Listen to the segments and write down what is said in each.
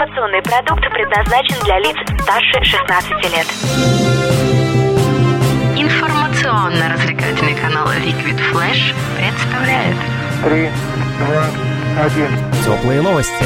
Информационный продукт предназначен для лиц старше 16 лет. Информационно-развлекательный канал Liquid Flash представляет Три, два, один. Теплые новости.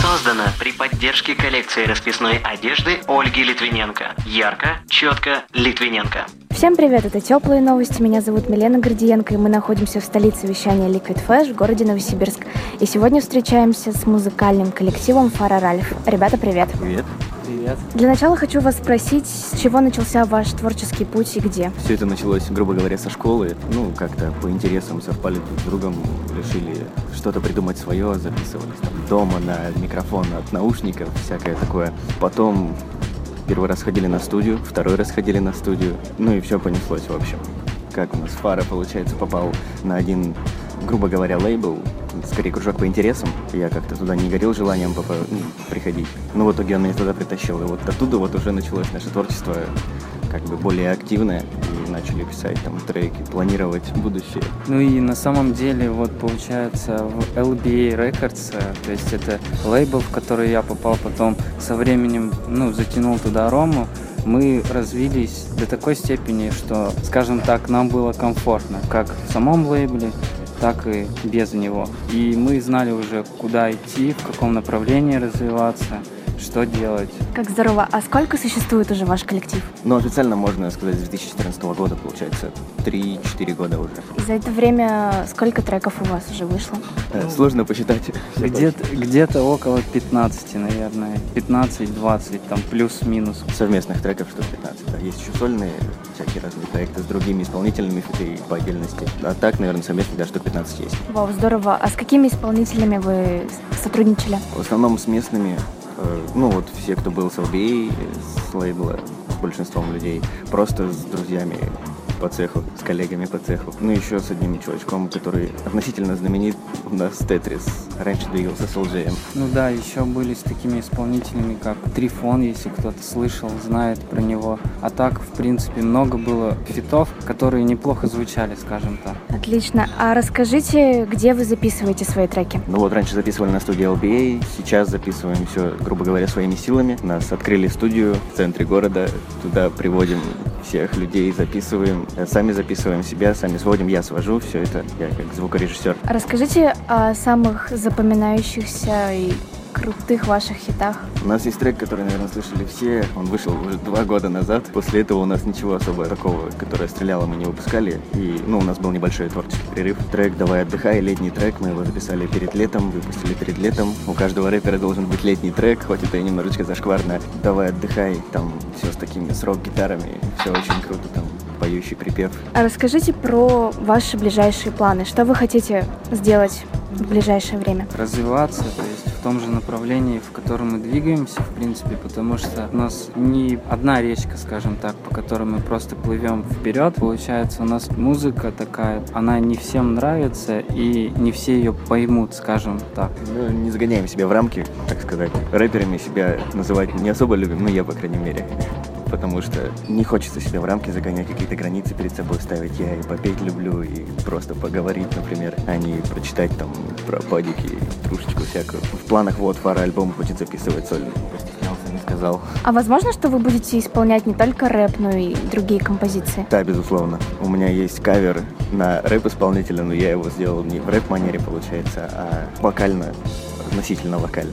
Создано при поддержке коллекции расписной одежды Ольги Литвиненко. Ярко, четко, Литвиненко. Всем привет, это Теплые новости. Меня зовут Милена Гордиенко, и мы находимся в столице вещания Liquid Flash в городе Новосибирск. И сегодня встречаемся с музыкальным коллективом Фара Ральф. Ребята, привет. Привет. Привет. Для начала хочу вас спросить, с чего начался ваш творческий путь и где? Все это началось, грубо говоря, со школы. Ну, как-то по интересам совпали друг с другом, решили что-то придумать свое, записывались там дома на микрофон от наушников, всякое такое. Потом первый раз ходили на студию, второй раз ходили на студию, ну и все понеслось в общем. Как у нас Фара, получается, попал на один, грубо говоря, лейбл, скорее кружок по интересам. Я как-то туда не горел желанием попа- ну, приходить. Но в итоге он меня туда притащил. И вот оттуда вот уже началось наше творчество как бы более активное. Начали писать там треки, планировать будущее. Ну и на самом деле, вот получается, в LBA Records, э, то есть это лейбл, в который я попал потом со временем, ну, затянул туда Рому, мы развились до такой степени, что, скажем так, нам было комфортно, как в самом лейбле, так и без него. И мы знали уже, куда идти, в каком направлении развиваться, что делать. Как здорово. А сколько существует уже ваш коллектив? Но официально можно сказать с 2014 года, получается, 3-4 года уже. И за это время сколько треков у вас уже вышло? Э, Сложно посчитать. Где-то, где-то около 15, наверное, 15-20, там плюс-минус. совместных треков штук 15. Да. Есть еще сольные всякие разные проекты с другими исполнителями фиты по отдельности. А так, наверное, совместных даже штук 15 есть. Вау, здорово. А с какими исполнителями вы сотрудничали? В основном с местными, ну вот все, кто был с LBA, с лейбла, большинством людей, просто с друзьями по цеху, с коллегами по цеху. Ну еще с одним чувачком, который относительно знаменит у нас Тетрис. Раньше двигался с LJM. Ну да, еще были с такими исполнителями, как Трифон, если кто-то слышал, знает про него. А так, в принципе, много было фитов, которые неплохо звучали, скажем так. Отлично. А расскажите, где вы записываете свои треки? Ну вот раньше записывали на студии LBA, сейчас записываем все, грубо говоря, своими силами. Нас открыли студию в центре города, туда приводим всех людей, записываем, Э, сами записываем себя, сами сводим, я свожу все это, я как звукорежиссер. Расскажите о самых запоминающихся и крутых ваших хитах. У нас есть трек, который, наверное, слышали все. Он вышел уже два года назад. После этого у нас ничего особо такого, которое стреляло, мы не выпускали. И, ну, у нас был небольшой творческий перерыв. Трек «Давай отдыхай», летний трек. Мы его записали перед летом, выпустили перед летом. У каждого рэпера должен быть летний трек, хоть это и немножечко зашкварно. «Давай отдыхай», там все с такими с рок-гитарами. Все очень круто, там поющий припев. А расскажите про ваши ближайшие планы. Что вы хотите сделать в ближайшее время? Развиваться, то есть в том же направлении, в котором мы двигаемся, в принципе, потому что у нас не одна речка, скажем так, по которой мы просто плывем вперед. Получается, у нас музыка такая, она не всем нравится, и не все ее поймут, скажем так. Ну, не загоняем себя в рамки, так сказать. Рэперами себя называть не особо любим, ну, я, по крайней мере. Потому что не хочется себя в рамки загонять, какие-то границы перед собой ставить. Я и попеть люблю, и просто поговорить, например, а не прочитать там про падики, трушечку всякую. В планах вот фара альбом будет записывать сольный. Не сказал. А возможно, что вы будете исполнять не только рэп, но и другие композиции? Да, безусловно. У меня есть кавер на рэп-исполнителя, но я его сделал не в рэп-манере, получается, а вокально, относительно вокально.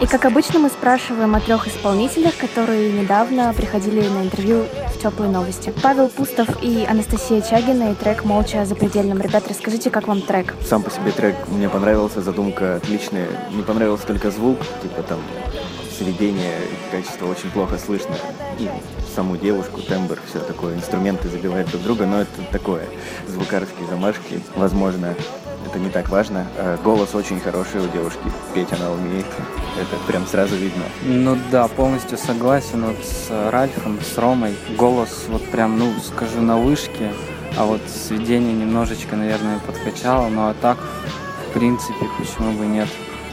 И как обычно мы спрашиваем о трех исполнителях, которые недавно приходили на интервью в теплые новости. Павел Пустов и Анастасия Чагина и трек «Молча за предельным». Ребят, расскажите, как вам трек? Сам по себе трек мне понравился, задумка отличная. Не понравился только звук, типа там сведение, качество очень плохо слышно. И саму девушку, тембр, все такое, инструменты забивают друг друга, но это такое, звукарские замашки, возможно, это не так важно. А голос очень хороший у девушки, петь она умеет, это прям сразу видно. Ну да, полностью согласен вот с Ральфом, с Ромой. Голос вот прям, ну, скажу, на вышке, а вот сведение немножечко, наверное, подкачало, но а так, в принципе, почему бы нет.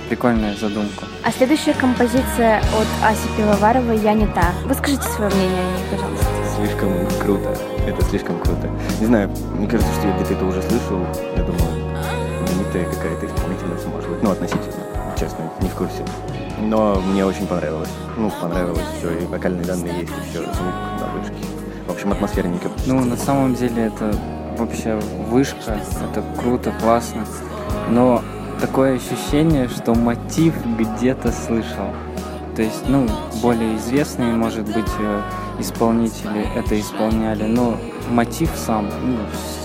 Прикольная задумка. А следующая композиция от Аси Пивоваровой «Я не та». Выскажите свое мнение о ней, пожалуйста. Слишком круто. Это слишком круто. Не знаю, мне кажется, что я где-то это уже слышал. Я думаю, знаменитая какая-то исполнительница, может быть. Ну, относительно, честно, не в курсе. Но мне очень понравилось. Ну, понравилось все, и вокальные данные есть, и все, звук на вышке. В общем, атмосферненько. Ну, на самом деле это вообще вышка, это круто, классно. Но такое ощущение, что мотив где-то слышал. То есть, ну, более известные, может быть, э, исполнители это исполняли, но мотив сам, ну,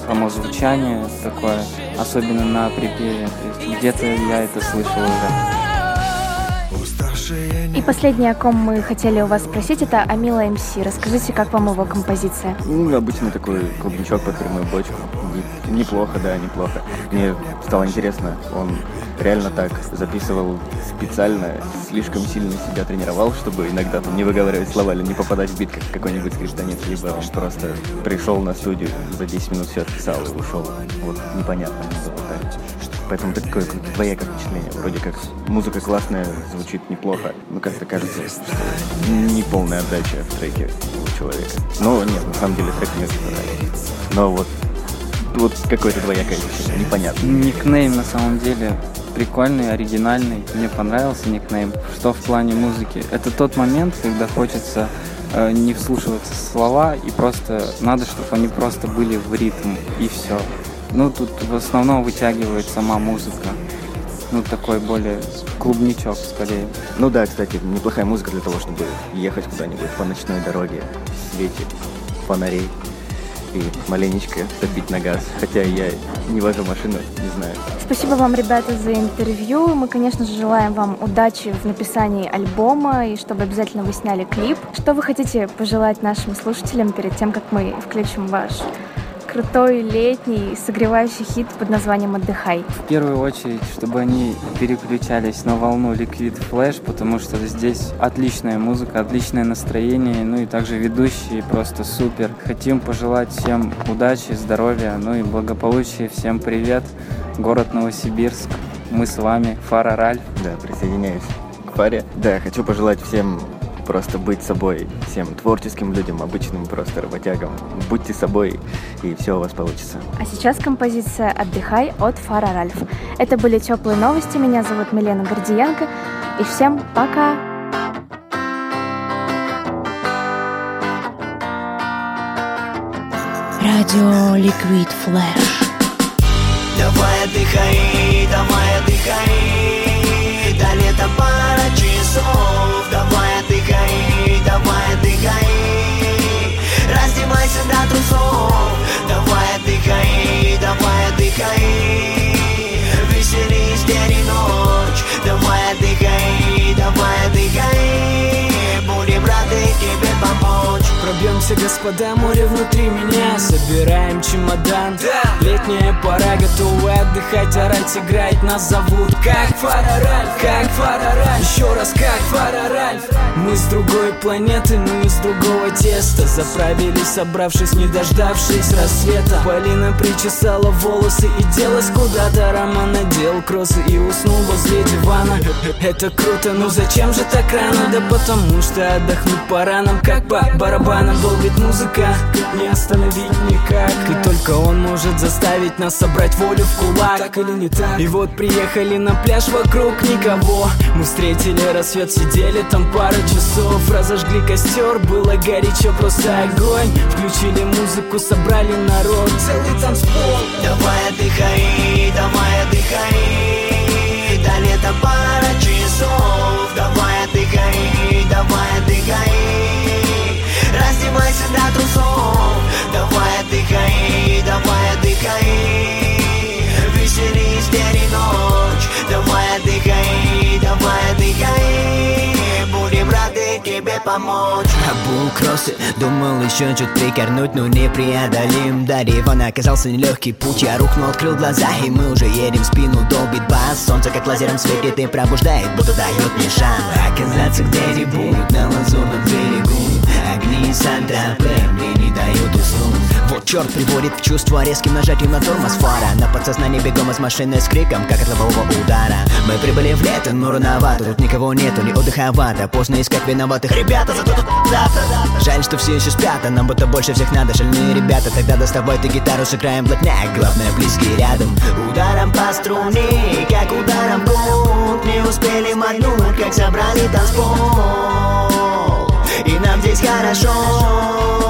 само звучание такое, особенно на припеве, то есть где-то я это слышал уже. И последнее, о ком мы хотели у вас спросить, это Амила МС. Расскажите, как вам его композиция? Ну, обычный такой клубничок под прямую бочку. Неплохо, да, неплохо. Мне стало интересно, он реально так записывал специально, слишком сильно себя тренировал, чтобы иногда там не выговаривать слова или не попадать в бит, как какой-нибудь скриптонит, либо он просто пришел на студию, за 10 минут все отписал и ушел. Вот непонятно было так. Поэтому такое двоякое впечатление. Вроде как музыка классная, звучит неплохо, но как-то кажется, что не полная отдача в треке у человека. Но нет, на самом деле трек мне понравился. Но вот вот какое-то двоякое ощущение, непонятно. Никнейм на самом деле прикольный, оригинальный. Мне понравился никнейм. Что в плане музыки? Это тот момент, когда хочется э, не вслушиваться в слова и просто надо, чтобы они просто были в ритм и все. Ну, тут в основном вытягивает сама музыка. Ну, такой более клубничок, скорее. Ну да, кстати, неплохая музыка для того, чтобы ехать куда-нибудь по ночной дороге, в свете фонарей и маленечко забить на газ. Хотя я не вожу машину, не знаю. Спасибо вам, ребята, за интервью. Мы, конечно же, желаем вам удачи в написании альбома и чтобы обязательно вы сняли клип. Что вы хотите пожелать нашим слушателям перед тем, как мы включим ваш крутой летний согревающий хит под названием «Отдыхай». В первую очередь, чтобы они переключались на волну Liquid Flash, потому что здесь отличная музыка, отличное настроение, ну и также ведущие просто супер. Хотим пожелать всем удачи, здоровья, ну и благополучия. Всем привет, город Новосибирск. Мы с вами, Фара Ральф. Да, присоединяюсь к Фаре. Да, хочу пожелать всем просто быть собой, всем творческим людям, обычным просто работягам. Будьте собой, и все у вас получится. А сейчас композиция «Отдыхай» от Фара Ральф. Это были теплые новости. Меня зовут Милена Гордиенко. И всем пока! Радио Liquid Flash. Давай отдыхай, давай отдыхай До лета пара часов Трусов Давай отдыхай, давай отдыхай. Веселись день и ночь. Давай отдыхай, давай отдыхай. Будем рады тебе помочь. Пробьемся, господа, море внутри меня. Собираем чемодан. Летняя пора, готовы отдыхать, орать, играть. Нас зовут как Фараральф, как Фараральф Еще раз как Фараральф Мы с другой планеты, мы из другого теста Заправились, собравшись, не дождавшись рассвета. Полина причесала волосы и делась куда-то. Роман надел кроссы и уснул возле дивана. Это круто, но зачем же так рано? Да потому что отдохнуть пора нам как по барабанам Долбит музыка, не остановить никак. И только он может заставить нас собрать волю в кулак. Так или не так? И вот приехали на пляж, вокруг никого. Мы встретили рассвет, сидели там пару часов. Разожгли костер, было горячо, просто огонь. Включили музыку, собрали народ, целый танцпол. Давай отдыхай, давай отдыхай. До лета пара часов. Давай отдыхай, давай отдыхай. Раздевайся до трусов. Давай отдыхай, давай отдыхай. Веселись день и ночь. Давай отдыхай, давай отдыхай. Будем рады тебе помочь Обул кроссы, думал еще чуть прикорнуть, но непреодолим. До Ривана оказался нелегкий путь, я рухнул, открыл глаза И мы уже едем спину, долбит бас Солнце как лазером светит и пробуждает, будто дает мне шанс. Оказаться где будет на лазурном берегу. Огни Сан-Тропе. мне не дают уснуть Вот черт приводит в чувство резким нажатием на тормоз фара. На подсознании бегом из машины с криком, как от лобового удара. Мы прибыли в лето, но рановато Тут никого нету, ни отдыховато. Поздно искать виноватых. Ребята, зато тут завтра Жаль, что все еще спят, а нам будто больше всех надо. Шальные ребята, тогда доставай ты гитару, сыграем блатняк. Главное, близкие рядом. Ударом по струне, как ударом гонг Не успели махнуть, как собрали танцпол. И нам здесь хорошо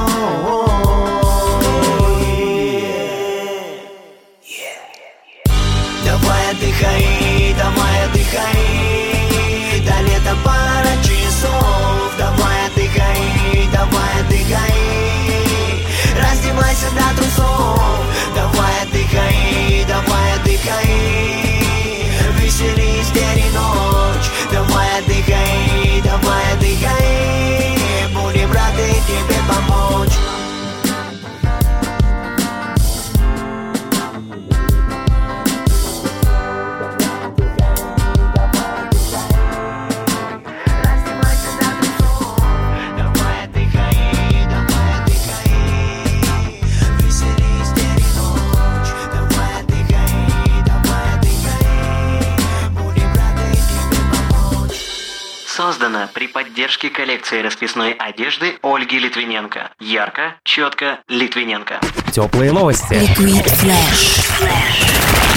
Создано при поддержке коллекции расписной одежды Ольги Литвиненко. Ярко, четко, Литвиненко. Теплые новости. Liquid Flash.